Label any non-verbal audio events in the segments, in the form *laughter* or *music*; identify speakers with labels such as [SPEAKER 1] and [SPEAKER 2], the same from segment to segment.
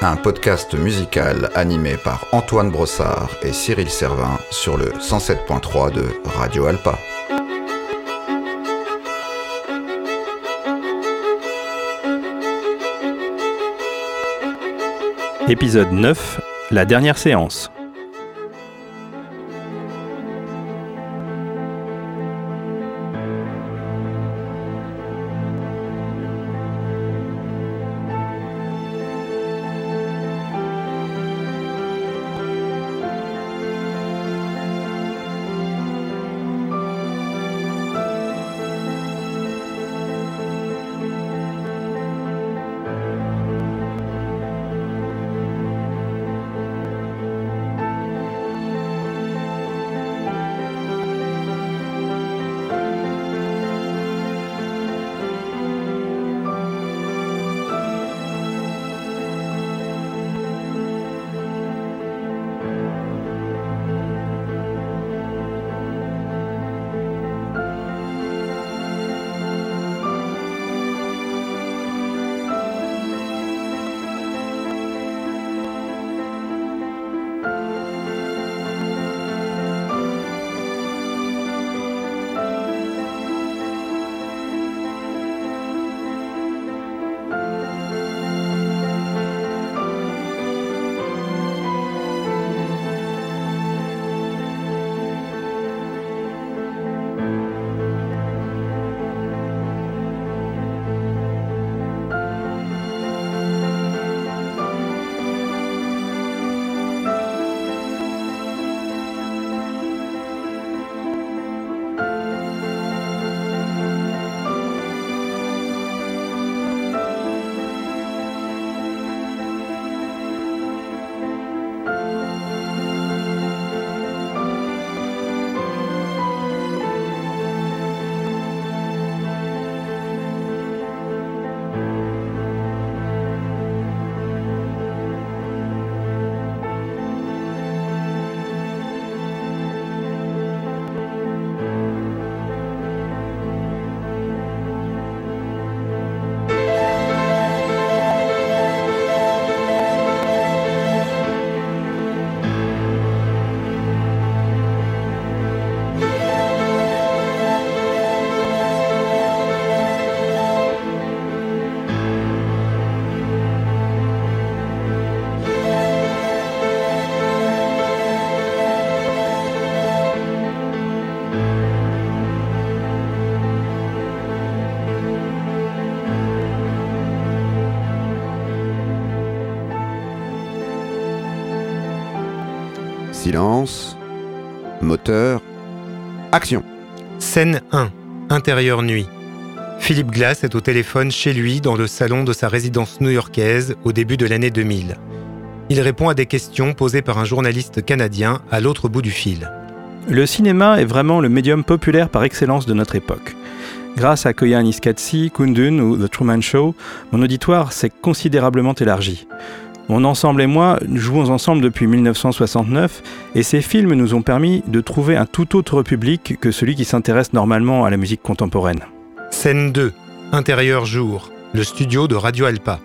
[SPEAKER 1] Un podcast musical animé par Antoine Brossard et Cyril Servin sur le 107.3 de Radio Alpa.
[SPEAKER 2] Épisode 9, la dernière séance.
[SPEAKER 1] Silence. Moteur. Action.
[SPEAKER 3] Scène 1. Intérieur nuit. Philippe Glass est au téléphone chez lui dans le salon de sa résidence new-yorkaise au début de l'année 2000. Il répond à des questions posées par un journaliste canadien à l'autre bout du fil.
[SPEAKER 2] Le cinéma est vraiment le médium populaire par excellence de notre époque. Grâce à Koyan Iskatsi, Kundun ou The Truman Show, mon auditoire s'est considérablement élargi. Mon ensemble et moi jouons ensemble depuis 1969 et ces films nous ont permis de trouver un tout autre public que celui qui s'intéresse normalement à la musique contemporaine.
[SPEAKER 3] Scène 2. Intérieur jour. Le studio de Radio Alpa.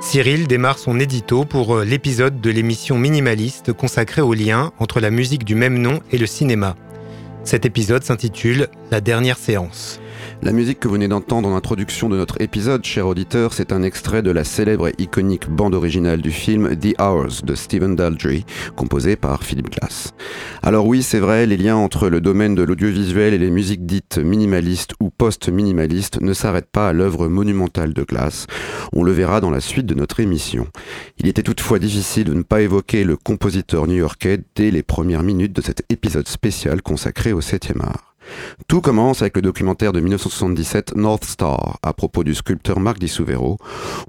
[SPEAKER 3] Cyril démarre son édito pour euh, l'épisode de l'émission Minimaliste consacrée au lien entre la musique du même nom et le cinéma. Cet épisode s'intitule La dernière séance.
[SPEAKER 1] La musique que vous venez d'entendre en introduction de notre épisode, cher auditeur, c'est un extrait de la célèbre et iconique bande originale du film The Hours de Stephen Daldry, composé par Philip Glass. Alors oui, c'est vrai, les liens entre le domaine de l'audiovisuel et les musiques dites minimalistes ou post-minimalistes ne s'arrêtent pas à l'œuvre monumentale de Glass. On le verra dans la suite de notre émission. Il était toutefois difficile de ne pas évoquer le compositeur new-yorkais dès les premières minutes de cet épisode spécial consacré au 7e art. Tout commence avec le documentaire de 1977 North Star à propos du sculpteur Marc Di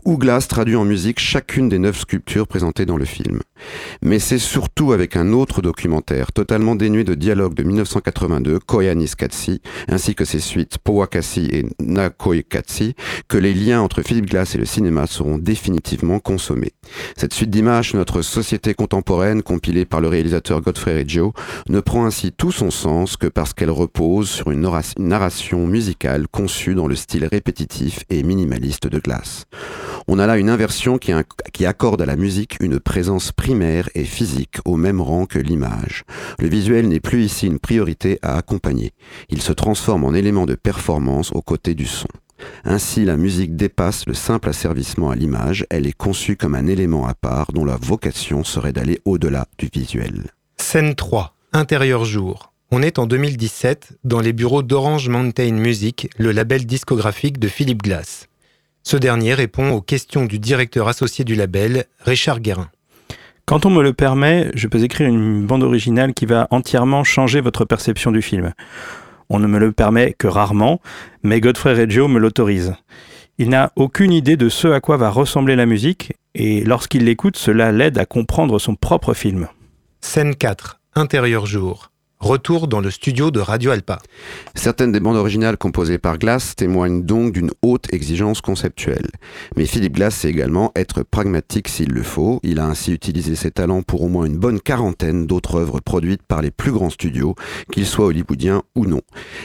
[SPEAKER 1] où Glass traduit en musique chacune des neuf sculptures présentées dans le film. Mais c'est surtout avec un autre documentaire totalement dénué de dialogue de 1982, Koyanis Katsi, ainsi que ses suites Powakasi et Nakoikatsi, que les liens entre Philippe Glass et le cinéma seront définitivement consommés. Cette suite d'images, notre société contemporaine, compilée par le réalisateur Godfrey Reggio, ne prend ainsi tout son sens que parce qu'elle repose sur une narration musicale conçue dans le style répétitif et minimaliste de Glass. On a là une inversion qui, qui accorde à la musique une présence primaire et physique au même rang que l'image. Le visuel n'est plus ici une priorité à accompagner. Il se transforme en élément de performance aux côtés du son. Ainsi, la musique dépasse le simple asservissement à l'image, elle est conçue comme un élément à part dont la vocation serait d'aller au-delà du visuel.
[SPEAKER 3] Scène 3, intérieur jour. On est en 2017 dans les bureaux d'Orange Mountain Music, le label discographique de Philippe Glass. Ce dernier répond aux questions du directeur associé du label, Richard Guérin.
[SPEAKER 2] Quand on me le permet, je peux écrire une bande originale qui va entièrement changer votre perception du film. On ne me le permet que rarement, mais Godfrey Reggio me l'autorise. Il n'a aucune idée de ce à quoi va ressembler la musique, et lorsqu'il l'écoute, cela l'aide à comprendre son propre film.
[SPEAKER 3] Scène 4, intérieur jour. Retour dans le studio de Radio Alpa.
[SPEAKER 1] Certaines des bandes originales composées par Glass témoignent donc d'une haute exigence conceptuelle. Mais Philippe Glass sait également être pragmatique s'il le faut. Il a ainsi utilisé ses talents pour au moins une bonne quarantaine d'autres œuvres produites par les plus grands studios, qu'ils soient hollywoodiens ou non.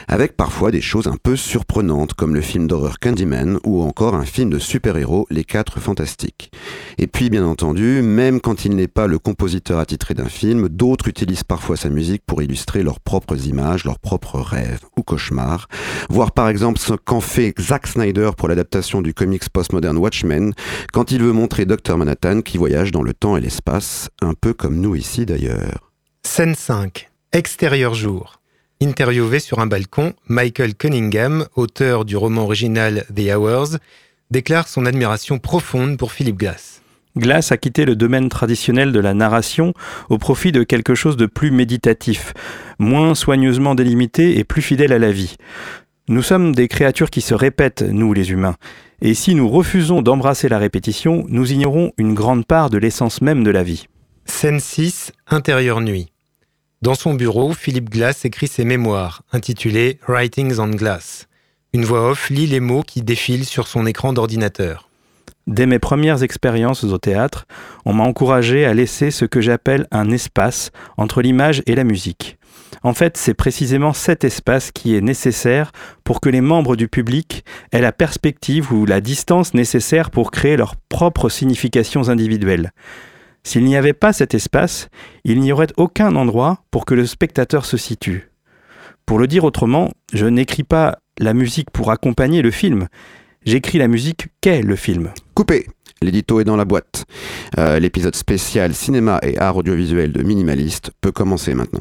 [SPEAKER 1] Avec parfois des choses un peu surprenantes comme le film d'horreur Candyman ou encore un film de super-héros Les Quatre Fantastiques. Et puis bien entendu, même quand il n'est pas le compositeur attitré d'un film, d'autres utilisent parfois sa musique pour illustrer leurs propres images, leurs propres rêves ou cauchemars. Voir par exemple ce qu'en fait Zack Snyder pour l'adaptation du comics postmoderne Watchmen, quand il veut montrer Dr Manhattan qui voyage dans le temps et l'espace, un peu comme nous ici d'ailleurs.
[SPEAKER 3] Scène 5. Extérieur jour. Interviewé sur un balcon, Michael Cunningham, auteur du roman original The Hours, déclare son admiration profonde pour Philip Glass.
[SPEAKER 2] Glass a quitté le domaine traditionnel de la narration au profit de quelque chose de plus méditatif, moins soigneusement délimité et plus fidèle à la vie. Nous sommes des créatures qui se répètent, nous les humains, et si nous refusons d'embrasser la répétition, nous ignorons une grande part de l'essence même de la vie.
[SPEAKER 3] Scène 6, intérieure nuit. Dans son bureau, Philippe Glass écrit ses mémoires, intitulées Writings on Glass. Une voix off lit les mots qui défilent sur son écran d'ordinateur.
[SPEAKER 2] Dès mes premières expériences au théâtre, on m'a encouragé à laisser ce que j'appelle un espace entre l'image et la musique. En fait, c'est précisément cet espace qui est nécessaire pour que les membres du public aient la perspective ou la distance nécessaire pour créer leurs propres significations individuelles. S'il n'y avait pas cet espace, il n'y aurait aucun endroit pour que le spectateur se situe. Pour le dire autrement, je n'écris pas la musique pour accompagner le film, J'écris la musique qu'est le film.
[SPEAKER 1] Coupé L'édito est dans la boîte. Euh, l'épisode spécial cinéma et art audiovisuel de Minimaliste peut commencer maintenant.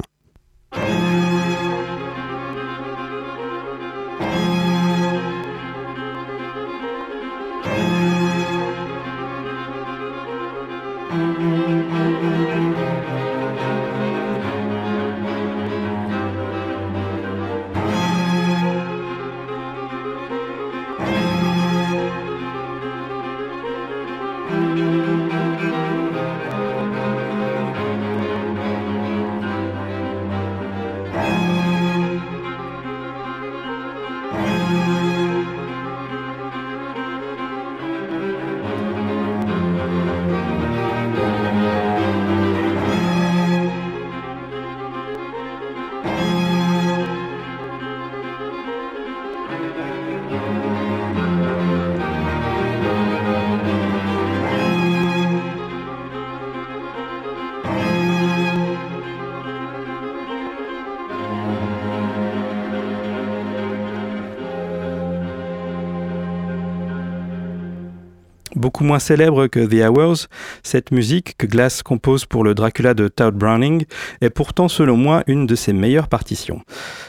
[SPEAKER 2] Moins célèbre que The Hours, cette musique que Glass compose pour le Dracula de Todd Browning est pourtant selon moi une de ses meilleures partitions.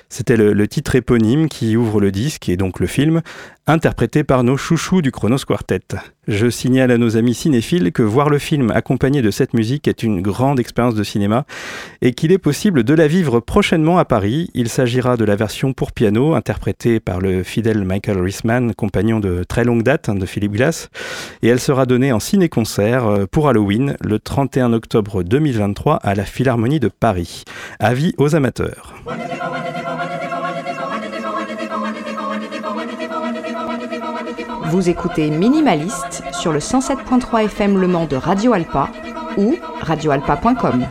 [SPEAKER 2] C'était le, titre éponyme qui ouvre le disque et donc le film, interprété par nos chouchous du Chronos Quartet. Je signale à nos amis cinéphiles que voir le film accompagné de cette musique est une grande expérience de cinéma et qu'il est possible de la vivre prochainement à Paris. Il s'agira de la version pour piano interprétée par le fidèle Michael Risman, compagnon de très longue date hein, de Philippe Glass, et elle sera donnée en ciné-concert euh, pour Halloween le 31 octobre 2023 à la Philharmonie de Paris. Avis aux amateurs.
[SPEAKER 4] Vous écoutez Minimaliste sur le 107.3 FM Le Mans de Radio Alpa ou radioalpa.com.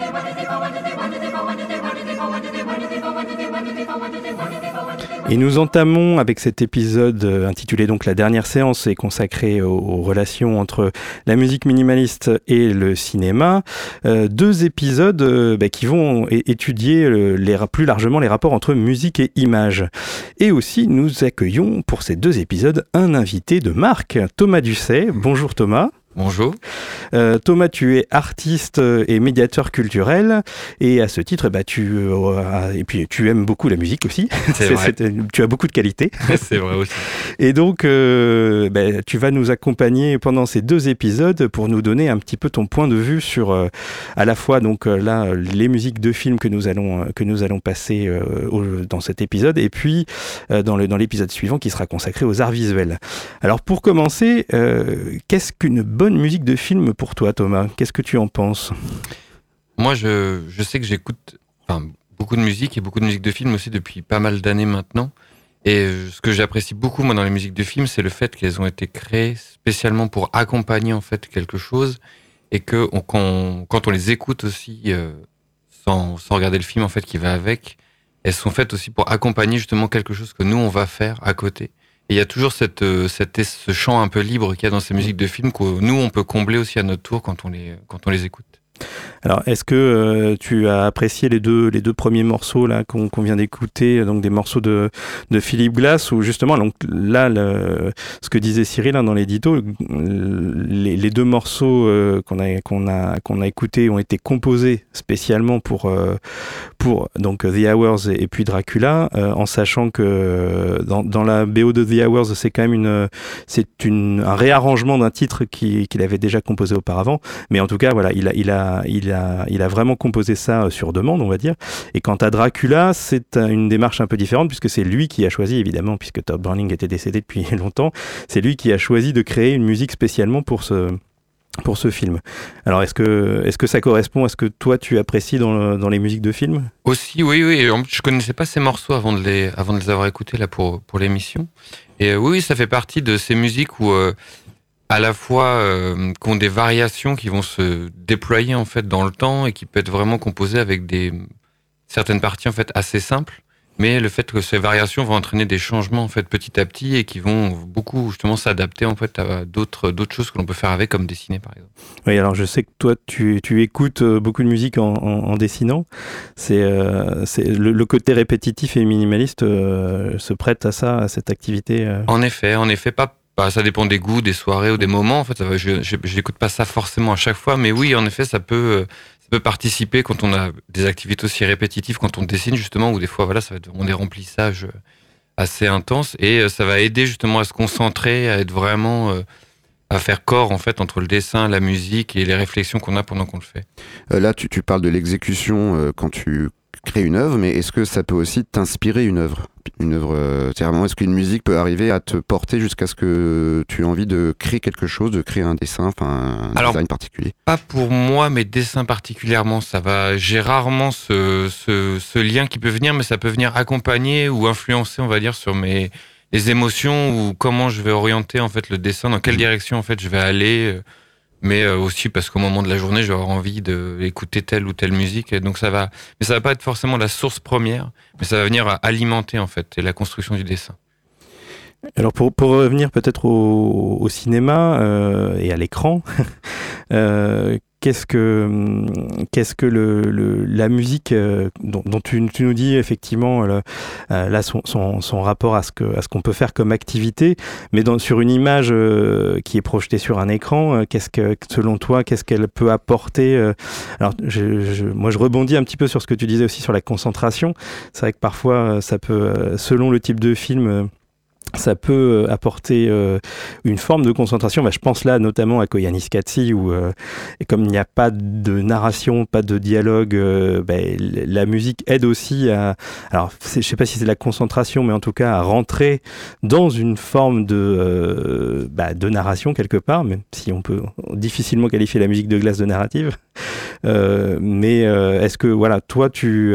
[SPEAKER 2] Et nous entamons avec cet épisode euh, intitulé donc La dernière séance et consacré aux, relations entre la musique minimaliste et le cinéma, euh, deux épisodes euh, bah, qui vont étudier les, plus largement les rapports entre musique et image. Et aussi nous accueillons pour ces deux épisodes un invité de marque, Thomas Dusset. Bonjour Thomas.
[SPEAKER 5] Bonjour.
[SPEAKER 2] Euh, Thomas, tu es artiste et médiateur culturel et à ce titre, bah, tu euh, et puis tu aimes beaucoup la musique aussi. *laughs*
[SPEAKER 5] C'est vrai.
[SPEAKER 2] tu as beaucoup de qualités. *laughs*
[SPEAKER 5] C'est vrai aussi.
[SPEAKER 2] Et donc, euh, bah, tu vas nous accompagner pendant ces deux épisodes pour nous donner un petit peu ton point de vue sur à la fois donc là les musiques de films que nous allons que nous allons passer dans cet épisode et puis dans le dans l'épisode suivant qui sera consacré aux arts visuels. Alors pour commencer, qu'est-ce qu'une bonne musique de film pour toi, Thomas. Qu'est-ce que tu en penses?
[SPEAKER 5] Moi, je, sais que j'écoute beaucoup de musique et beaucoup de musique de film aussi depuis pas mal d'années maintenant. Et ce que j'apprécie beaucoup moi dans les musiques de film, c'est le fait qu'elles ont été créées spécialement pour accompagner en fait quelque chose et que quand on les écoute aussi euh, sans, sans, regarder le film en fait qui va avec, elles sont faites aussi pour accompagner justement quelque chose que nous on va faire à côté il y a toujours euh, ce chant un peu libre qu'il y a dans ces musiques de films que nous, on peut combler aussi à notre tour quand on les écoute.
[SPEAKER 2] Alors, est-ce que euh, tu as apprécié les deux, les deux premiers morceaux là qu'on vient d'écouter, donc des morceaux de, de Philippe Glass, ou justement, là, ce que disait Cyril hein, dans l'édito, les, les, deux morceaux euh, qu'on a a a écoutés ont été composés spécialement pour euh, pour donc The Hours et, puis Dracula, en sachant que dans, dans la BO de The Hours, c'est quand même une un réarrangement d'un titre qu'il avait déjà composé auparavant, mais en tout cas, voilà, il a il a il a, il a vraiment composé ça euh, sur demande, on va dire. Et quant à Dracula, c'est une démarche un peu différente puisque c'est lui qui a choisi, évidemment, puisque Todd Browning était décédé depuis *laughs* longtemps, c'est lui qui a choisi de créer une musique spécialement pour ce, pour ce film. Alors, est-ce que, est-ce que ça correspond à ce que toi tu apprécies dans, dans les musiques de film?
[SPEAKER 5] Aussi, oui, oui. Je connaissais pas ces morceaux avant de les, avant de les avoir écoutés là pour, pour l'émission. Et euh, oui, ça fait partie de ces musiques où euh, à la fois euh, qui ont des variations qui vont se déployer en fait dans le temps et qui peut être vraiment composées avec des certaines parties en fait assez simples mais le fait que ces variations vont entraîner des changements en fait petit à petit et qui vont beaucoup justement s'adapter en fait à d'autres d'autres choses que l'on peut faire avec comme dessiner par exemple.
[SPEAKER 2] Oui, alors je sais que toi tu, tu écoutes euh, beaucoup de musique en, en, dessinant. C'est euh, c'est le, côté répétitif et minimaliste euh, se prête à ça à cette activité.
[SPEAKER 5] En effet, en effet pas bah, ça dépend des goûts, des soirées ou des moments. En fait, je n'écoute pas ça forcément à chaque fois, mais oui, en effet, ça peut, ça peut participer quand on a des activités aussi répétitives, quand on dessine justement, ou des fois, voilà, ça va être vraiment des remplissages assez intenses, et euh, ça va aider justement à se concentrer, à être vraiment euh, à faire corps en fait entre le dessin, la musique et les réflexions qu'on a pendant qu'on le fait.
[SPEAKER 1] Euh, là, tu, tu, parles de l'exécution quand tu créer une œuvre, mais est-ce que ça peut aussi t'inspirer une œuvre? Une œuvre, euh, est-ce qu'une musique peut arriver à te porter jusqu'à ce que tu aies envie de créer quelque chose, de créer un dessin, enfin un
[SPEAKER 5] Alors,
[SPEAKER 1] design particulier?
[SPEAKER 5] Pas pour moi, mes dessins particulièrement. Ça va. J'ai rarement ce, ce, ce, lien qui peut venir, mais ça peut venir accompagner ou influencer, on va dire, sur mes les émotions ou comment je vais orienter en fait le dessin, dans quelle mmh. direction en fait je vais aller. Mais euh, aussi parce qu'au moment de la journée, je vais avoir envie d'écouter telle ou telle musique. donc ça va, mais ça va pas être forcément la source première, mais ça va venir alimenter en fait la construction du dessin.
[SPEAKER 2] Alors pour, pour revenir peut-être au, au, cinéma euh, et à l'écran, *laughs* euh, qu'est-ce que qu'est-ce que le, le, la musique euh, dont, dont tu, tu, nous dis effectivement euh, là son, son, son, rapport à ce que à ce qu'on peut faire comme activité, mais dans, sur une image euh, qui est projetée sur un écran, qu'est-ce que selon toi qu'est-ce qu'elle peut apporter Alors je, je, moi je rebondis un petit peu sur ce que tu disais aussi sur la concentration. C'est vrai que parfois ça peut selon le type de film ça peut euh, apporter euh, une forme de concentration. Bah, je pense là notamment à Koyanis Katsi, où euh, comme il n'y a pas de narration, pas de dialogue, bah, la musique aide aussi à. Alors, je ne sais pas si c'est la concentration, mais en tout cas à rentrer dans une forme de, bah, de narration quelque part, même si on peut difficilement qualifier la musique de glace de narrative. mais est-ce que, voilà, toi, tu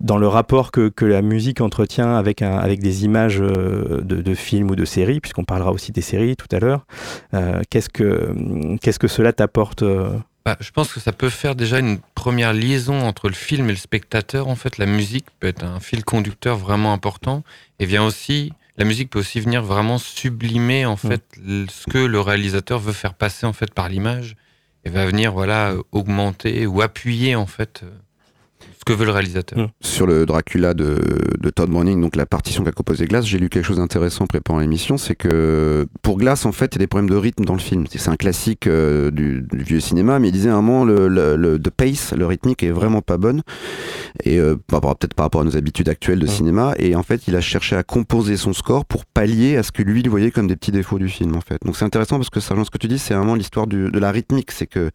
[SPEAKER 2] dans le rapport que, que, la musique entretient avec, un, avec des images euh, de, de, films ou de séries, puisqu'on parlera aussi des séries tout à l'heure. Euh, qu'est-ce, que, qu'est-ce que cela t'apporte euh
[SPEAKER 5] bah, Je pense que ça peut faire déjà une première liaison entre le film et le spectateur. En fait, la musique peut être un fil conducteur vraiment important et vient aussi. La musique peut aussi venir vraiment sublimer en mm. fait ce que le réalisateur veut faire passer en fait par l'image et va venir voilà augmenter ou appuyer en fait que veut le réalisateur. Mmh.
[SPEAKER 1] Sur le Dracula de, de, Todd Browning, donc la partition qu'a composé Glass, j'ai lu quelque chose d'intéressant en préparant l'émission, c'est que pour Glass, en fait, il y a des problèmes de rythme dans le film. C'est un classique euh, du, vieux cinéma, mais il disait à un moment, le, le, pace, le rythmique est vraiment pas bonne, et euh, peut-être par rapport à nos habitudes actuelles de mmh. cinéma, et en fait, il a cherché à composer son score pour pallier à ce que lui, il voyait comme des petits défauts du film, en fait. Donc c'est intéressant parce que, ça, ce que tu dis, c'est vraiment l'histoire de la rythmique, c'est que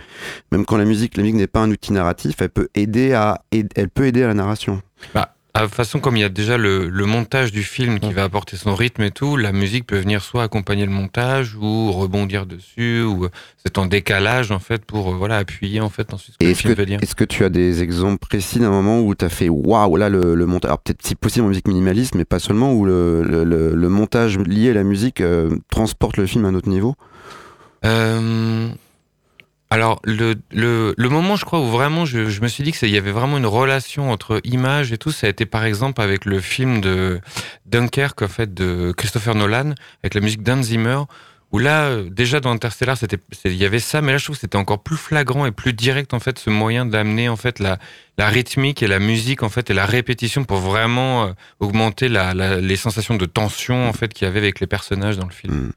[SPEAKER 1] même quand la musique, la musique n'est pas un outil narratif, elle peut aider à, elle peut aider à la narration.
[SPEAKER 5] Bah, de toute façon, comme il y a déjà le, montage du film qui va apporter son rythme et tout, la musique peut venir soit accompagner le montage ou rebondir dessus, ou euh, c'est en décalage en fait pour euh, voilà appuyer en fait ensuite ce que le film veut dire.
[SPEAKER 1] Est-ce que tu as des exemples précis d'un moment où tu as fait waouh là le, montage, alors peut-être si possible en musique minimaliste, mais pas seulement, où le, montage lié à la musique euh, transporte le film à un autre niveau?
[SPEAKER 5] Alors, le, le, le, moment, je crois, où vraiment je, je me suis dit qu'il y avait vraiment une relation entre image et tout, ça a été par exemple avec le film de Dunkerque, en fait, de Christopher Nolan, avec la musique d'Hans Zimmer, où là, déjà dans Interstellar, c'était, il y avait ça, mais là, je trouve que c'était encore plus flagrant et plus direct, en fait, ce moyen d'amener, en fait, la, la rythmique et la musique, en fait, et la répétition pour vraiment euh, augmenter la, la, les sensations de tension, en fait, qu'il y avait avec les personnages dans le film. Mm.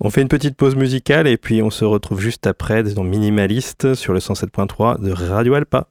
[SPEAKER 2] On fait une petite pause musicale et puis on se retrouve juste après dans Minimaliste sur le 107.3 de Radio Alpa.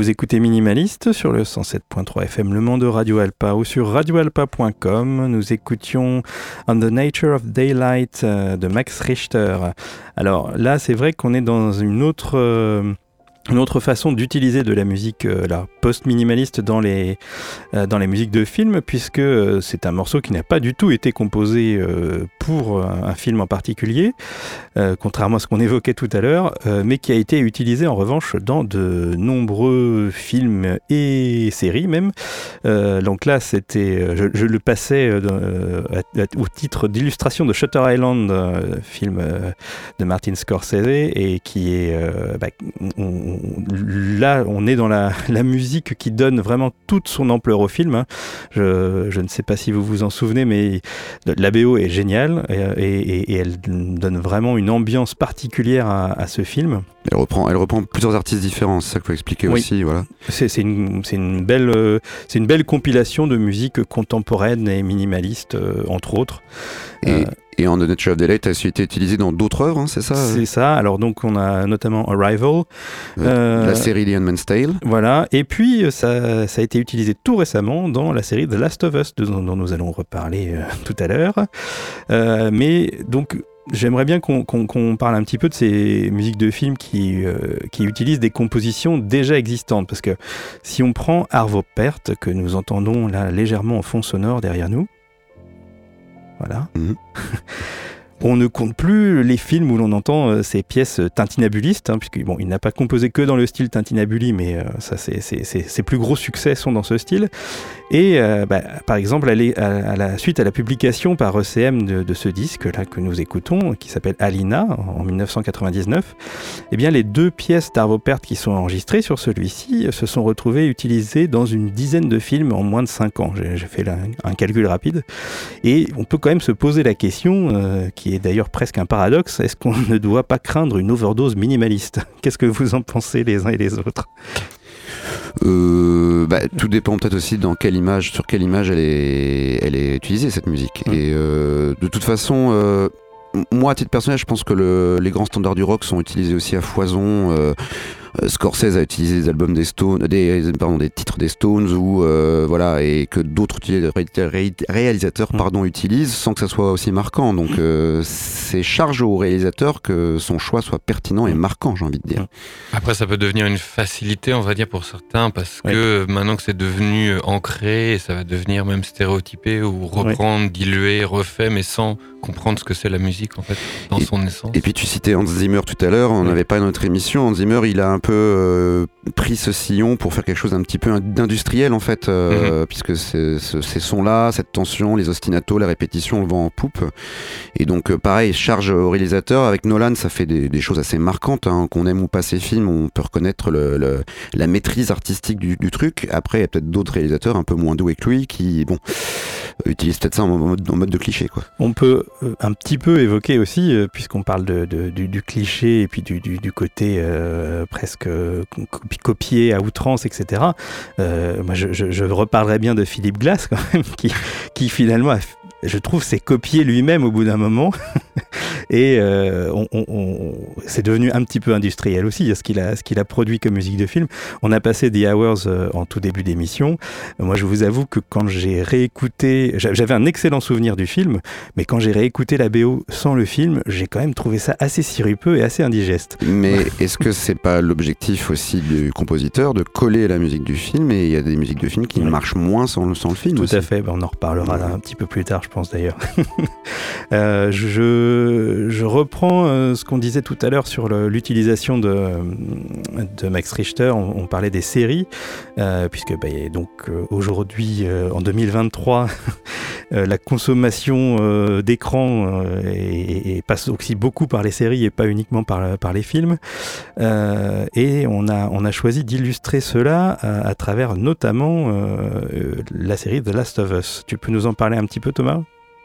[SPEAKER 2] Vous écoutez Minimaliste sur le 107.3 FM Le Mans de Radio Alpa ou sur radioalpa.com. Nous écoutions On the Nature of Daylight euh, de Max Richter. Alors là, c'est vrai qu'on est dans une autre... Une autre façon d'utiliser de la musique euh, post-minimaliste dans les, euh, dans les musiques de film, puisque euh, c'est un morceau qui n'a pas du tout été composé pour un, film en particulier, contrairement à ce qu'on évoquait tout à l'heure, mais qui a été utilisé en revanche dans de nombreux films et séries même. donc là, c'était, je, le passais au titre d'illustration de Shutter Island, film de Martin Scorsese, et qui est... Bah, là, on est dans *laughs* la, musique qui donne vraiment toute son ampleur au film. Hein. Je, ne sais pas si vous vous en souvenez, mais la BO est géniale et, elle donne vraiment une ambiance particulière à, ce film.
[SPEAKER 1] Elle reprend, elle reprend plusieurs artistes différents, c'est ça qu'il faut expliquer aussi. Voilà.
[SPEAKER 2] C'est une, une, belle, euh, une belle compilation de musique contemporaine et minimaliste, euh, entre autres.
[SPEAKER 1] Et, euh, et en The Nature of Daylight a été utilisé dans d'autres œuvres, hein, c'est ça
[SPEAKER 2] C'est ça. Alors donc on a notamment Arrival,
[SPEAKER 1] la série The Man's Tale.
[SPEAKER 2] Voilà. Et puis ça, ça, a été utilisé tout récemment dans la série The Last of Us, dont, nous allons reparler tout à l'heure. mais donc J'aimerais bien qu'on parle un petit peu de ces musiques de films qui, euh, qui utilisent des compositions déjà existantes. Parce que si on prend Arvo Pärt, que nous entendons là légèrement en fond sonore derrière nous, voilà. Mhm. *laughs* On ne compte plus les films où l'on entend euh, ces pièces tintinabulistes, hein, puisqu'il bon, n'a pas composé que dans le style tintinabuli, mais euh, ça, ses plus gros succès sont dans ce style. Et euh, bah, par exemple, à, à, la suite à la publication par ECM de, ce disque-là que nous écoutons, qui s'appelle Alina, en 1999, eh bien, les deux pièces d'Arvo qui sont enregistrées sur celui-ci se sont retrouvées utilisées dans une dizaine de films en moins de 5 ans. J'ai fait un calcul rapide. Et on peut quand même se poser la question, qui est d'ailleurs presque un paradoxe, est-ce qu'on *laughs* ne doit pas craindre une overdose minimaliste? Qu'est-ce que vous en pensez les uns et les autres?
[SPEAKER 1] Euh, bah, tout dépend peut-être aussi dans quelle image, sur quelle image elle est, elle est utilisée cette musique. Mmh. Et euh, de toute façon, euh, moi à titre personnel, je pense que les grands standards du rock sont utilisés aussi à foison. Euh, Scorsese a utilisé des albums des Stones, des, pardon, des titres des Stones ou euh, voilà et que d'autres réalisateurs pardon utilisent sans que ça soit aussi marquant. Donc euh, c'est charge au réalisateur que son choix soit pertinent et marquant, j'ai envie de dire.
[SPEAKER 5] Après, ça peut devenir une facilité, on va dire pour certains, parce que maintenant que c'est devenu ancré, ça va devenir même stéréotypé ou reprendre, diluer, refait, mais sans comprendre ce que c'est la musique en fait dans son essence.
[SPEAKER 1] Et puis tu citais Hans Zimmer tout à l'heure, on n'avait pas notre émission. Hans Zimmer, il a un peu euh, pris ce sillon pour faire quelque chose un petit peu d'industriel en fait, euh, mhm. puisque ces sons-là, cette tension, les ostinatos, la répétition, le vent en poupe. Et donc euh, pareil, charge au réalisateur. Avec Nolan, ça fait des, choses assez marquantes. Hein. Qu'on aime ou pas ses films, on peut reconnaître le, la maîtrise artistique du, truc. Après, il y a peut-être d'autres réalisateurs un peu moins doués que lui qui, bon, utilisent peut-être ça en mode, de cliché. Quoi.
[SPEAKER 2] On peut euh, un petit peu évoqué aussi, euh, puisqu'on parle de, du, cliché et puis du, côté euh, presque copié à outrance, etc. moi, je, reparlerai bien de Philippe Glass, *laughs* qui, finalement je trouve, s'est copié lui-même au bout d'un moment. *laughs* et c'est devenu un petit peu industriel aussi, ce qu'il a, produit comme musique de film. On a passé The Hours en tout début d'émission. Moi, je vous avoue que quand j'ai réécouté, j'avais un excellent souvenir du film, mais quand j'ai réécouté la BO sans le film, j'ai quand même trouvé ça assez sirupeux et assez indigeste.
[SPEAKER 1] Mais est-ce que c'est pas l'objectif aussi du compositeur de coller la musique du film Et il y a des musiques de film qui marchent moins sans le, sans le film.
[SPEAKER 2] Tout à fait, ben, on en reparlera un petit peu plus tard, pense d'ailleurs. *laughs* Euh, je, je, reprends euh, ce qu'on disait tout à l'heure sur l'utilisation de, de, Max Richter. On, parlait des séries, euh, puisque bah, donc aujourd'hui, en 2023, *laughs* *laughs* la consommation d'écran et, passe aussi beaucoup par les séries et pas uniquement par, les films. et on a, choisi d'illustrer cela à, travers notamment la série The Last of Us. Tu peux nous en parler un petit peu, Thomas?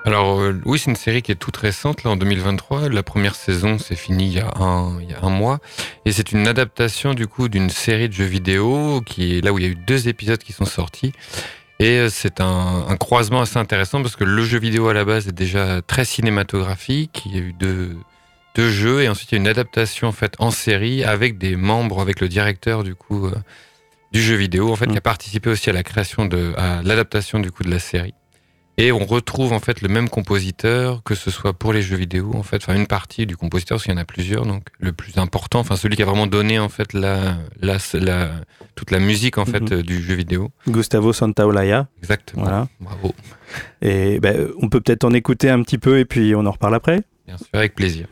[SPEAKER 5] Alors euh, oui, c'est une série qui est toute récente, là en 2023. La première saison s'est finie il y, a un, mois. Et c'est une adaptation du coup d'une série de jeux vidéo qui là où il y a eu deux épisodes qui sont sortis. Et euh, c'est un, un, croisement assez intéressant parce que le jeu vidéo à la base est déjà très cinématographique. Il y a eu deux, deux jeux et ensuite il y a une adaptation en fait en série avec des membres, avec le directeur du coup. Euh, du jeu vidéo, en fait, qui a participé aussi à la création de, à l'adaptation du coup de la série. Et on retrouve en fait le même compositeur, que ce soit pour les jeux vidéo, en fait, enfin une partie du compositeur, parce qu'il y en a plusieurs, donc le plus important, enfin celui qui a vraiment donné en fait la, la, la toute la musique en fait
[SPEAKER 2] Mhm.
[SPEAKER 5] du jeu vidéo.
[SPEAKER 2] Gustavo Santaolalla.
[SPEAKER 5] Exactement.
[SPEAKER 2] Voilà.
[SPEAKER 5] Bravo.
[SPEAKER 2] Et ben, on peut peut-être en écouter un petit peu et puis on en reparle après.
[SPEAKER 5] Bien sûr, avec plaisir.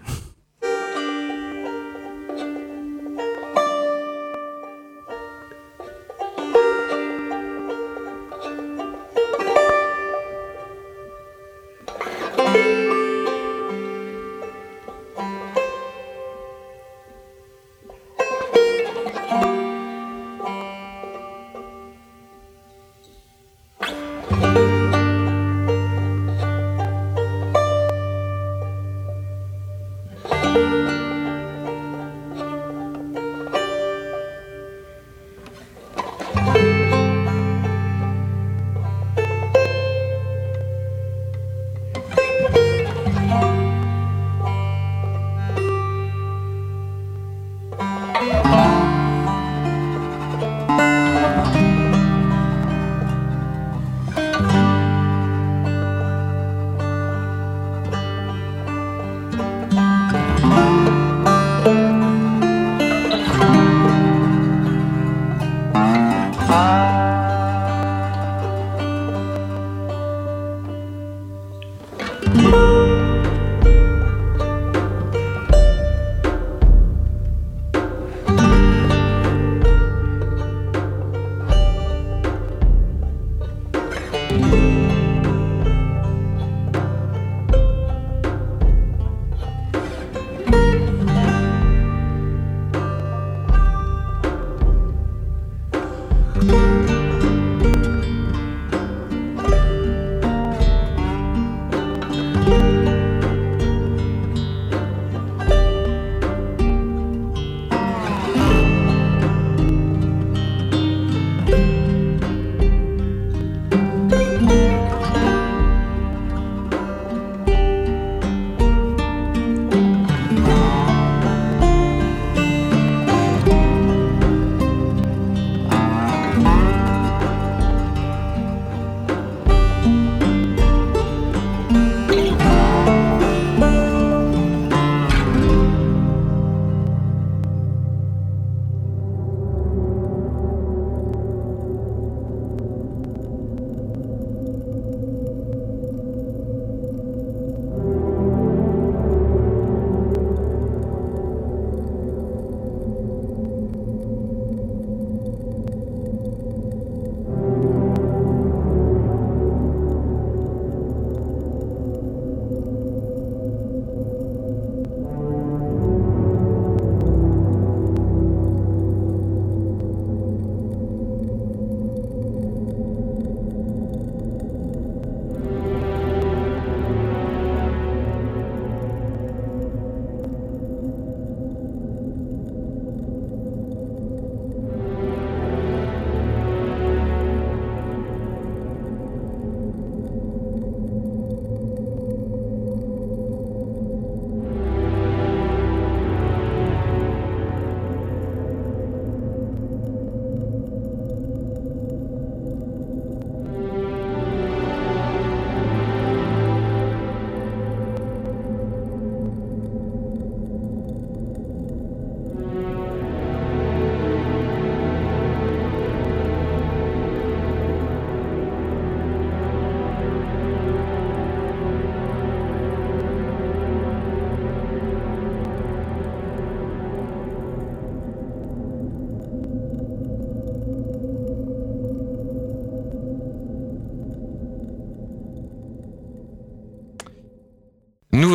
[SPEAKER 5] Nous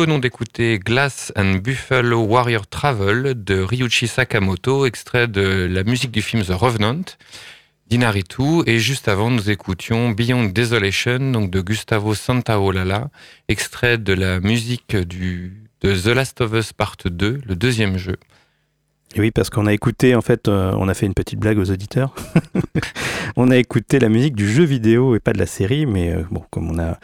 [SPEAKER 5] venons d'écouter Glass and Buffalo Warrior Travel de Ryuichi Sakamoto, extrait de la musique du film The Revenant d'Inaritu. Et juste avant, nous écoutions Beyond Desolation, donc de Gustavo Santaolalla, extrait de la musique du, de The Last of Us Part 2, le deuxième jeu.
[SPEAKER 2] Oui, parce qu'on a écouté, en fait, euh, on a fait une petite blague aux auditeurs. *laughs* on a écouté la musique du jeu vidéo et pas de la série, mais euh, bon, comme on a,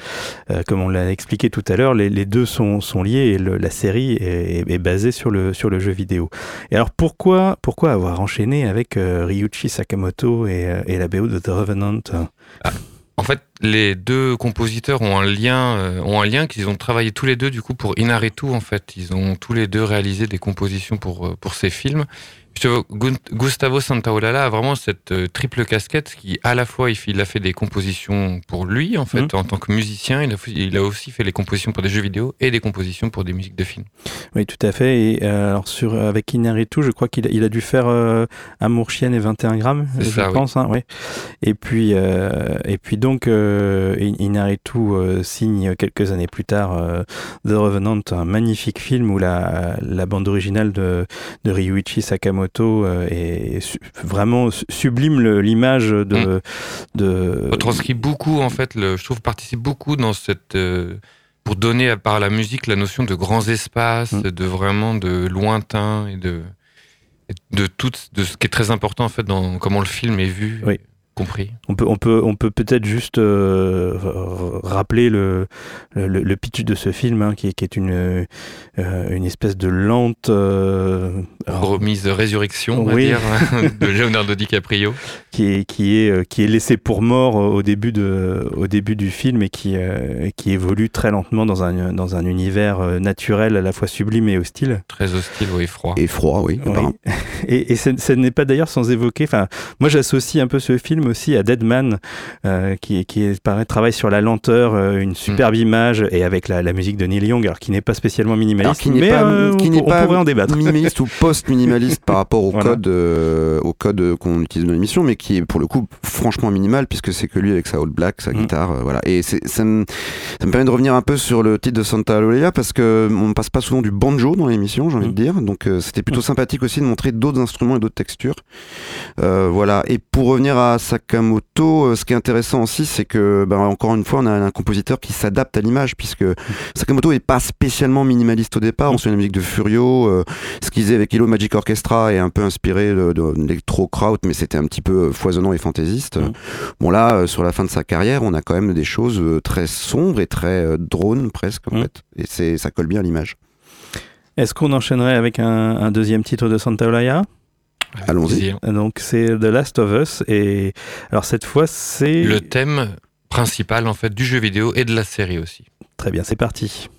[SPEAKER 2] euh, comme on l'a expliqué tout à l'heure, les, deux sont, liés et la série est, basée sur le, sur le jeu vidéo. Et alors pourquoi, pourquoi avoir enchaîné avec Ryuichi Sakamoto et, et, la BO de The Revenant?
[SPEAKER 5] Ah. En fait, les deux compositeurs ont un lien, euh, ont un lien qu'ils ont travaillé tous les deux du coup pour Inaritu en fait. Ils ont tous les deux réalisé des compositions pour euh, pour ces films. Gustavo Santaolalla a vraiment cette euh, triple casquette qui, à la fois, il, a fait des compositions pour lui, en fait, mmh. en tant que musicien. Il a, il a, aussi fait les compositions pour des jeux vidéo et des compositions pour des musiques de films.
[SPEAKER 2] Oui, tout à fait. Et euh, alors, sur, avec Inaritu, je crois qu'il a, il a dû faire euh, Amour, Chienne et 21 grammes, je ça, pense. Oui. Hein. Et puis, euh, et puis donc, euh, Inaritu signe quelques années plus tard The Revenant, un magnifique film où la, la bande originale de, de Ryuichi Sakamoto euh, et vraiment sublime l'image de, mmh. de.
[SPEAKER 5] Retranscrit beaucoup en fait, le, je trouve participe beaucoup dans cette euh, pour donner par la musique la notion de grands espaces, mmh. de vraiment de lointain et de de tout de ce qui est très important en fait dans comment le film est vu.
[SPEAKER 2] Oui.
[SPEAKER 5] Compris.
[SPEAKER 2] On peut, on peut, on peut peut-être juste euh, rappeler le, le, le, pitch de ce film, hein, qui, est, qui, est, une, euh, une espèce de lente
[SPEAKER 5] euh, remise de résurrection, on oui. va dire, *laughs* de Leonardo DiCaprio,
[SPEAKER 2] qui est, qui est, euh, qui est laissé pour mort au début de, au début du film et qui, euh, qui évolue très lentement dans un, dans un univers naturel à la fois sublime et hostile.
[SPEAKER 5] Très hostile, oui, froid.
[SPEAKER 1] Et froid, oui.
[SPEAKER 2] oui. *laughs* Et, et ce n'est pas d'ailleurs sans évoquer. Enfin, moi, j'associe un peu ce film aussi à Deadman, euh, qui, qui est, pareil, travaille sur la lenteur, euh, une superbe mm. image, et avec la, la, musique de Neil Young, alors qui n'est pas spécialement minimaliste,
[SPEAKER 1] qui
[SPEAKER 2] mais
[SPEAKER 1] pas,
[SPEAKER 2] euh,
[SPEAKER 1] qui
[SPEAKER 2] on, on
[SPEAKER 1] pas
[SPEAKER 2] pourrait en débattre.
[SPEAKER 1] Minimaliste ou post-minimaliste *laughs* par rapport au voilà. code, au code qu'on utilise dans l'émission, mais qui est pour le coup franchement minimal, puisque c'est que lui avec sa All Black, sa mm. guitare, voilà. Et ça me, ça me permet de revenir un peu sur le titre de Santa Lolia, parce que on passe pas souvent du banjo dans l'émission, j'ai envie mm. de dire, donc c'était plutôt sympathique aussi de montrer d'autres instruments et d'autres textures. voilà. Et pour revenir à Sakamoto, euh, ce qui est intéressant aussi, c'est que, ben, encore une fois, on a un compositeur qui s'adapte à l'image, puisque Sakamoto est pas spécialement minimaliste au départ. On suit la musique de Furio. Euh, ce qu'il faisait avec Hello Magic Orchestra est un peu inspiré de, Kraut, mais c'était un petit peu foisonnant et fantaisiste. Mmh. Bon, là, euh, sur la fin de sa carrière, on a quand même des choses très sombres et très euh, drone presque, en mmh. fait. Et c'est, ça colle bien à l'image.
[SPEAKER 2] Est-ce qu'on enchaînerait avec un, un deuxième titre de Santa Olaya?
[SPEAKER 1] Allons-y.
[SPEAKER 2] Donc c'est The Last of Us et alors cette fois c'est
[SPEAKER 5] le thème principal en fait du jeu vidéo et de la série aussi.
[SPEAKER 2] Très bien, c'est parti.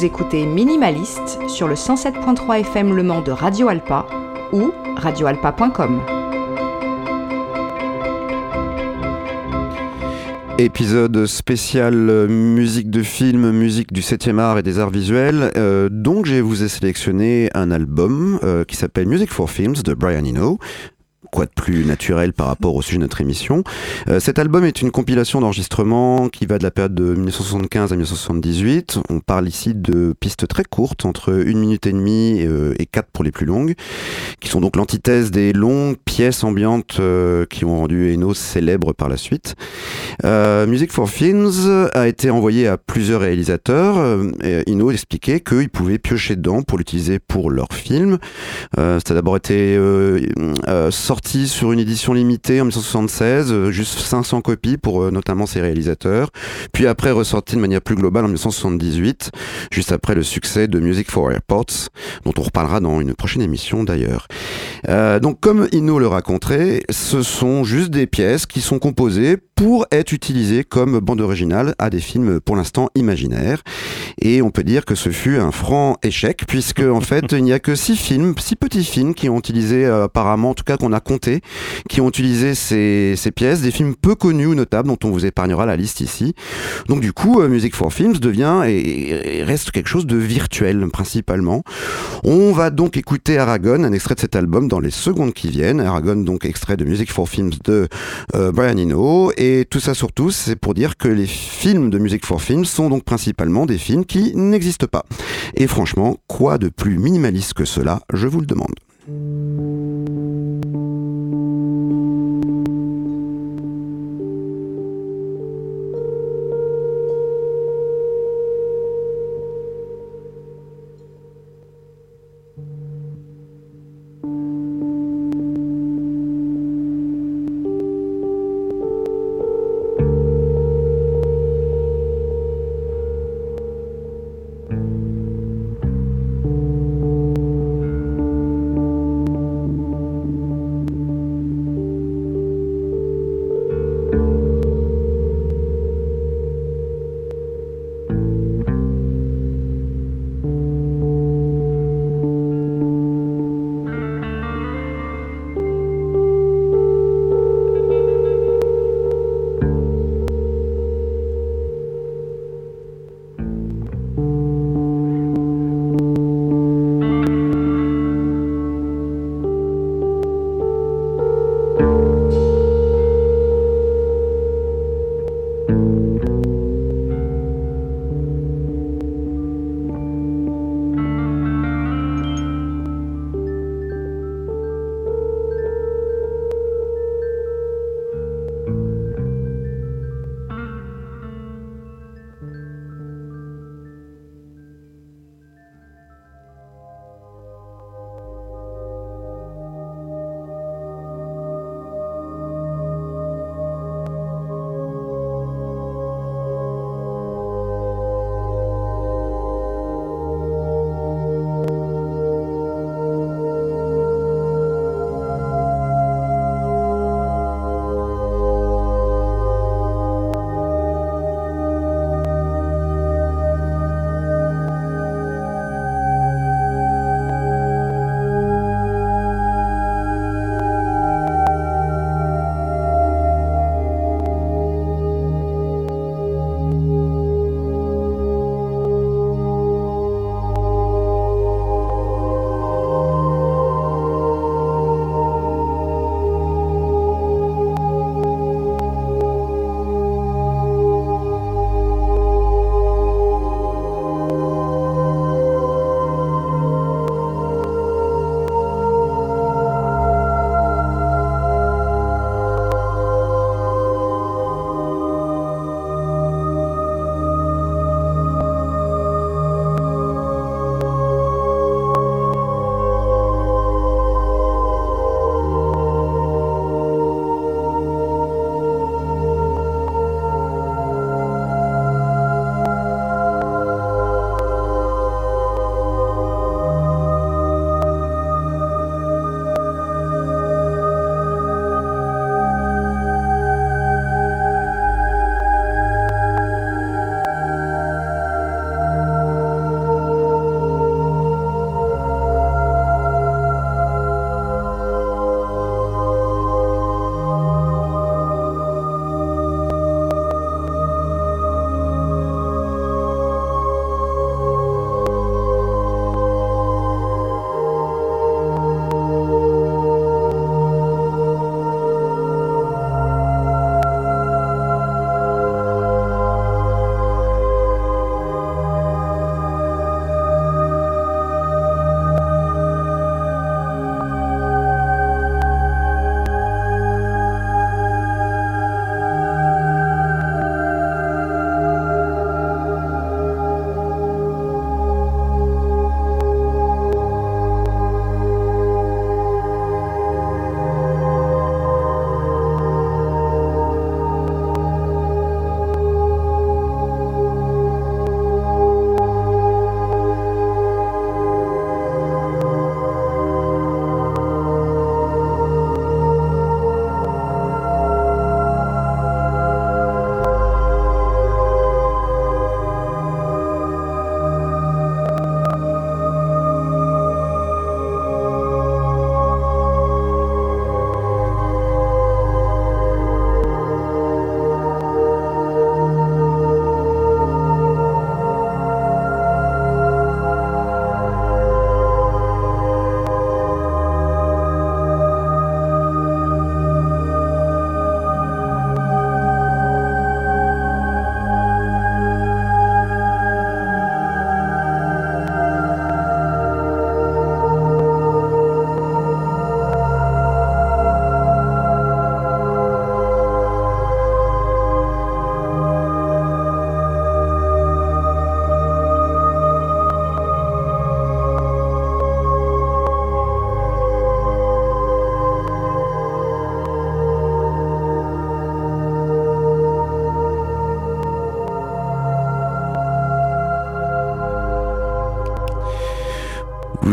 [SPEAKER 4] Vous écoutez Minimaliste sur le 107.3 FM Le Mans de Radio Alpa ou radioalpa.com.
[SPEAKER 1] Épisode spécial euh, musique de film, musique du 7e art et des arts visuels. Euh, donc, je vous ai sélectionné un album euh, qui s'appelle Music for Films de Brian Eno quoi de plus naturel par rapport au sujet de notre émission. Euh, cet album est une compilation d'enregistrements qui va de la période de 1975 à 1978. On parle ici de pistes très courtes, entre une minute et demie euh, et quatre pour les plus longues, qui sont donc l'antithèse des longues pièces ambiantes euh, qui ont rendu Eno célèbre par la suite. Music for Films a été envoyé à plusieurs réalisateurs. Eno expliquait qu'ils pouvaient piocher dedans pour l'utiliser pour leur film. ça a d'abord été sorti sur une édition limitée en 1976, euh, juste 500 copies pour euh, notamment ses réalisateurs. Puis après ressorti de manière plus globale en 1978, juste après le succès de Music for Airports, dont on reparlera dans une prochaine émission d'ailleurs. Euh, donc comme Inno le raconterait, ce sont juste des pièces qui sont composées pour être utilisées comme bande originale à des films pour l'instant imaginaires. Et on peut dire que ce fut un franc échec, puisque en fait *laughs* il n'y a que six films, six petits films qui ont utilisé apparemment, en tout cas qu'on a compté, qui ont utilisé ces, ces, pièces, des films peu connus ou notables dont on vous épargnera la liste ici. Donc du coup, Music for Films devient et, reste quelque chose de virtuel principalement. On va donc écouter Aragon, un extrait de cet album dans les secondes qui viennent. Aragon, donc extrait de Music for Films de euh, Brian Eno. Et tout ça surtout, c'est pour dire que les films de Music for Films sont donc principalement des films qui n'existent pas. Et franchement, quoi de plus minimaliste que cela, je vous le demande.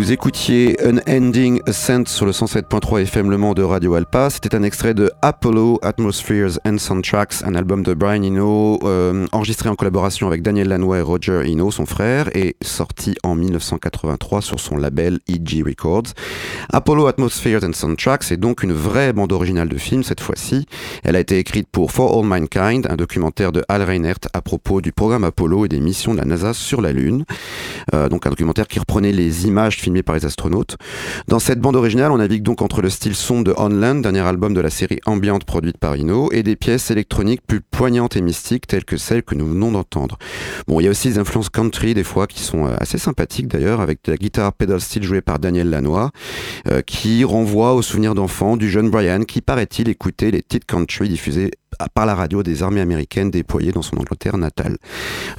[SPEAKER 1] Vous écoutiez Unending Ascent sur le 107.3 FM Le Mans de Radio Alpa. C'était un extrait de Apollo, Atmospheres and Soundtracks, un album de Brian Eno, euh, enregistré en collaboration avec Daniel Lanois et Roger Eno, son frère, et sorti en 1983 sur son label EG Records. Apollo, Atmospheres and Soundtracks est donc une vraie bande originale de film cette fois-ci. Elle a été écrite pour For All Mankind, un documentaire de Al Reinert à propos du programme Apollo et des missions de la NASA sur la Lune. Euh, donc un documentaire qui reprenait les images filmées par les astronautes. Dans cette bande originale, on navigue donc entre le style son de On dernier album de la série ambiante produite par Ino, et des pièces électroniques plus poignantes et mystiques telles que celles que nous venons d'entendre. Bon, il y a aussi des influences country des fois qui sont euh, assez sympathiques d'ailleurs, avec la guitare pedal steel jouée par Daniel Lanois, euh, qui renvoie aux souvenirs d'enfants du jeune Brian qui paraît-il écoutait les titres country diffusés par la radio des armées américaines déployées dans son Angleterre natale.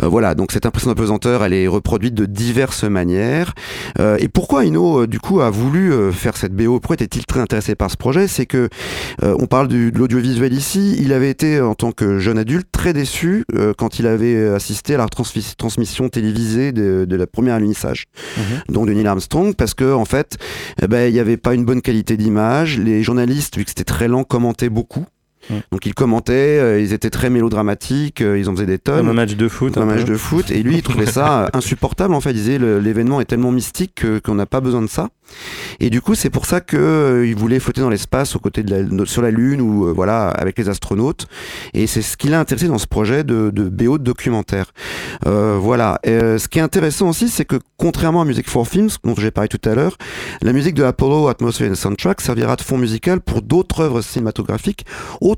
[SPEAKER 1] Euh, voilà, donc cette impression de pesanteur, elle est reproduite de diverses manières. Euh, et pourquoi Ino, euh, du coup, a voulu faire cette BO Pourquoi était-il très intéressé par ce projet? C'est que on parle du, de l'audiovisuel ici. Il avait été, en tant que jeune adulte, très déçu quand il avait assisté à la transmission télévisée de, de la première alunissage, mhm. donc de Neil Armstrong, parce que en fait, eh ben, il n'y avait pas une bonne qualité d'image. Les journalistes, vu que c'était très lent, commentaient beaucoup. Mm. Donc ils commentaient, euh, ils étaient très mélodramatiques, euh, ils en faisaient des tonnes.
[SPEAKER 2] un match de foot.
[SPEAKER 1] Un, match de foot. Et lui, il trouvait ça euh, *laughs* insupportable. En fait, il disait l'événement est tellement mystique qu'on n'a pas besoin de ça. Et du coup, c'est pour ça qu'il voulait flotter dans l'espace aux côtés de la, sur la Lune ou voilà avec les astronautes. Et c'est ce qui l'a intéressé dans ce projet de, de BO de documentaire. voilà. ce qui est intéressant aussi, c'est que contrairement à Music for Films, dont j'ai parlé tout à l'heure, la musique de Apollo, Atmosphere et Soundtrack servira de fond musical pour d'autres œuvres cinématographiques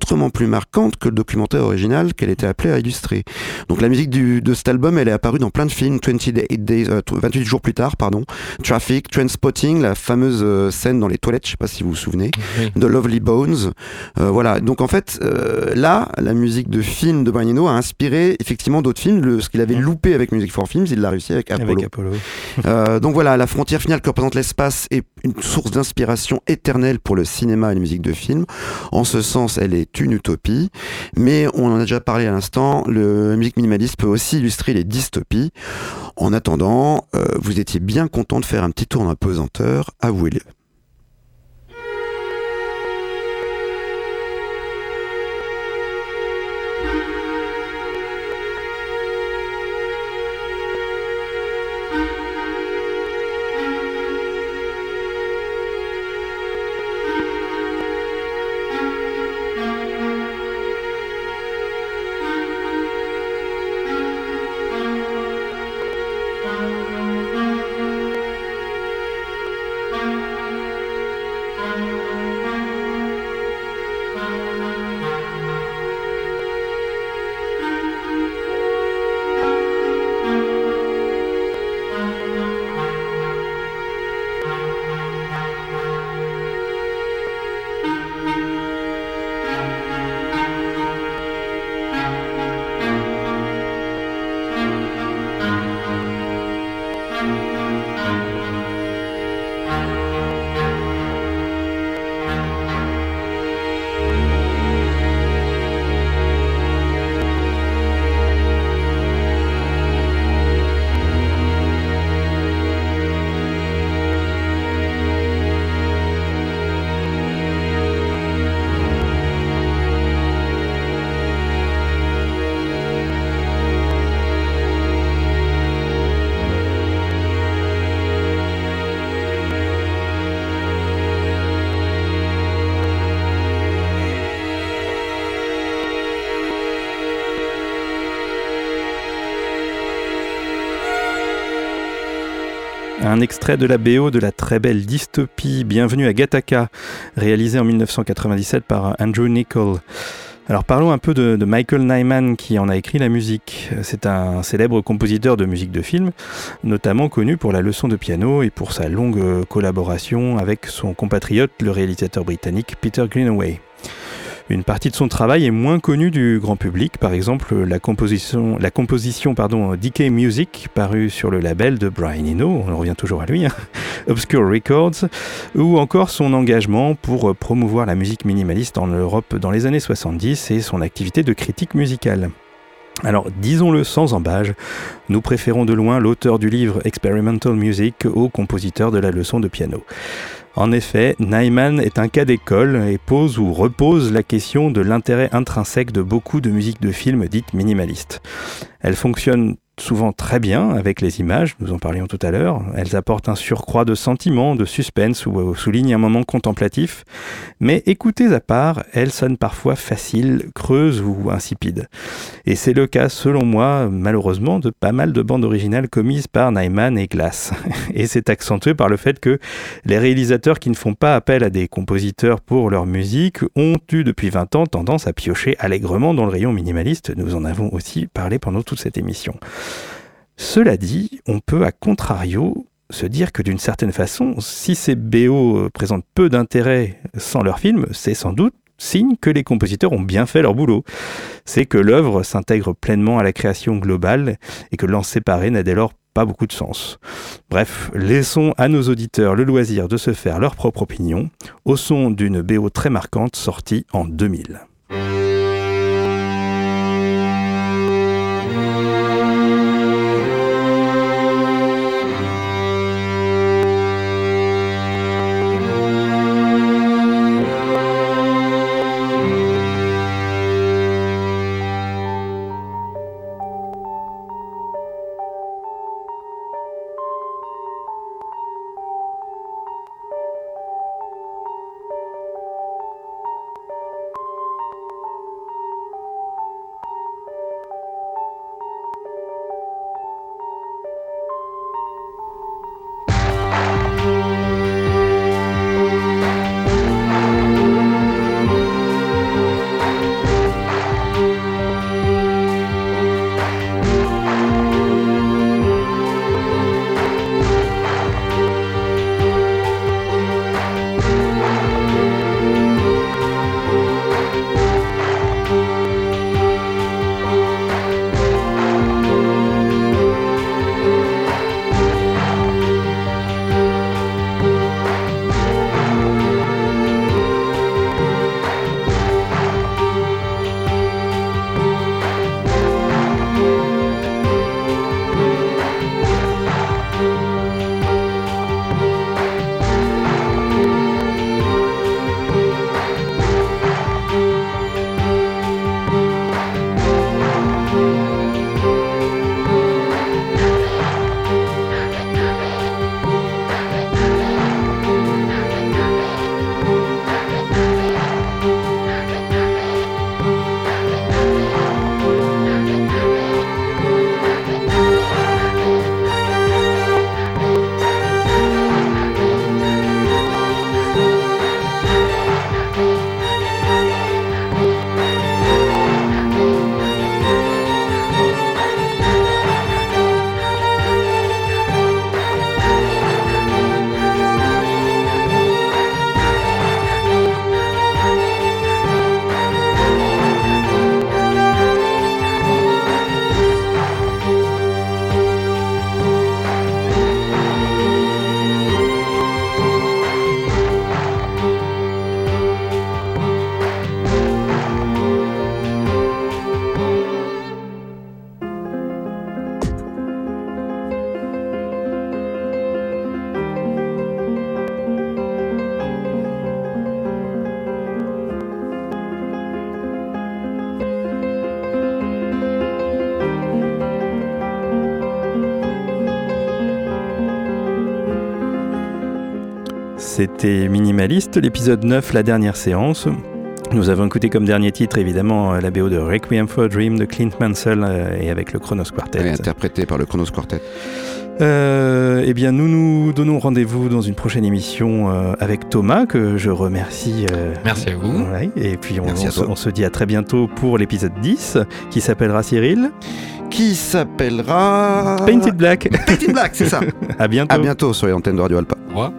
[SPEAKER 1] autrement plus marquante que le documentaire original qu'elle était appelée à illustrer. Donc la musique du, de cet album, elle est apparue dans plein de films, 28, days, 28 euh, jours plus tard, pardon, Traffic, Transpotting, la fameuse euh, scène dans les toilettes, je sais pas si vous vous souvenez, de Lovely Bones. Euh, voilà, donc en fait, là, la musique de film de Brian Eno a inspiré effectivement d'autres films. Le, ce qu'il avait loupé avec Music for Films, il l'a réussi avec Apollo. *laughs* donc voilà, la frontière finale que représente l'espace est une source d'inspiration éternelle pour le cinéma et la musique de film. En ce sens, elle est une utopie, mais on en a déjà parlé à l'instant, le musique minimaliste peut aussi illustrer les dystopies. En attendant, euh, vous étiez bien content de faire un petit tour dans la avouez-le.
[SPEAKER 2] Un extrait de la BO de la très belle dystopie Bienvenue à Gattaca, réalisée en 1997 par Andrew Nichol. Alors parlons un peu de, Michael Nyman qui en a écrit la musique. C'est un célèbre compositeur de musique de film, notamment connu pour la leçon de piano et pour sa longue collaboration avec son compatriote, le réalisateur britannique Peter Greenaway. Une partie de son travail est moins connue du grand public, par exemple la composition, la composition Decay Music, parue sur le label de Brian Eno, on revient toujours à lui, hein, *laughs* Obscure Records, ou encore son engagement pour promouvoir la musique minimaliste en Europe dans les années 70 et son activité de critique musicale. Alors, disons-le sans embâge, nous préférons de loin l'auteur du livre Experimental Music au compositeur de la leçon de piano. En effet, Nyman est un cas d'école et pose ou repose la question de l'intérêt intrinsèque de beaucoup de musiques de films dites minimalistes. Elle souvent très bien avec les images, nous en parlions tout à l'heure. Elles apportent un surcroît de sentiment, de suspense ou euh, soulignent un moment contemplatif. Mais écoutées à part, elles sonnent parfois faciles, creuses ou insipides. Et c'est le cas, selon moi, malheureusement, de pas mal de bandes originales commises par Nyman et Glass. *laughs* Et c'est accentué par le fait que les réalisateurs qui ne font pas appel à des compositeurs pour leur musique ont eu depuis 20 ans tendance à piocher allègrement dans le rayon minimaliste. Nous en avons aussi parlé pendant toute cette émission. Cela dit, on peut à contrario se dire que d'une certaine façon, si ces BO euh, présentent peu d'intérêt sans leur film, c'est sans doute signe que les compositeurs ont bien fait leur boulot. C'est que l'œuvre s'intègre pleinement à la création globale et que l'en séparer n'a dès lors pas beaucoup de sens. Bref, laissons à nos auditeurs le loisir de se faire leur propre opinion au son d'une BO très marquante sortie en 2000. C'était Minimaliste, l'épisode 9, la dernière séance. Nous avons écouté comme dernier titre évidemment la BO de Requiem for a Dream de Clint Mansell euh, et avec le Chronos Quartet.
[SPEAKER 1] interprété par le Chronos Quartet.
[SPEAKER 2] Euh, eh bien, nous nous donnons rendez-vous dans une prochaine émission euh, avec Thomas, que je remercie.
[SPEAKER 5] Merci à vous.
[SPEAKER 2] et puis, on, se dit à très bientôt pour l'épisode 10, qui s'appellera Cyril?
[SPEAKER 1] Qui s'appellera.
[SPEAKER 2] Painted Black.
[SPEAKER 1] Painted Black, c'est ça. *laughs*
[SPEAKER 2] à bientôt.
[SPEAKER 1] À bientôt sur les antennes de Radio Alpa.
[SPEAKER 5] Au revoir.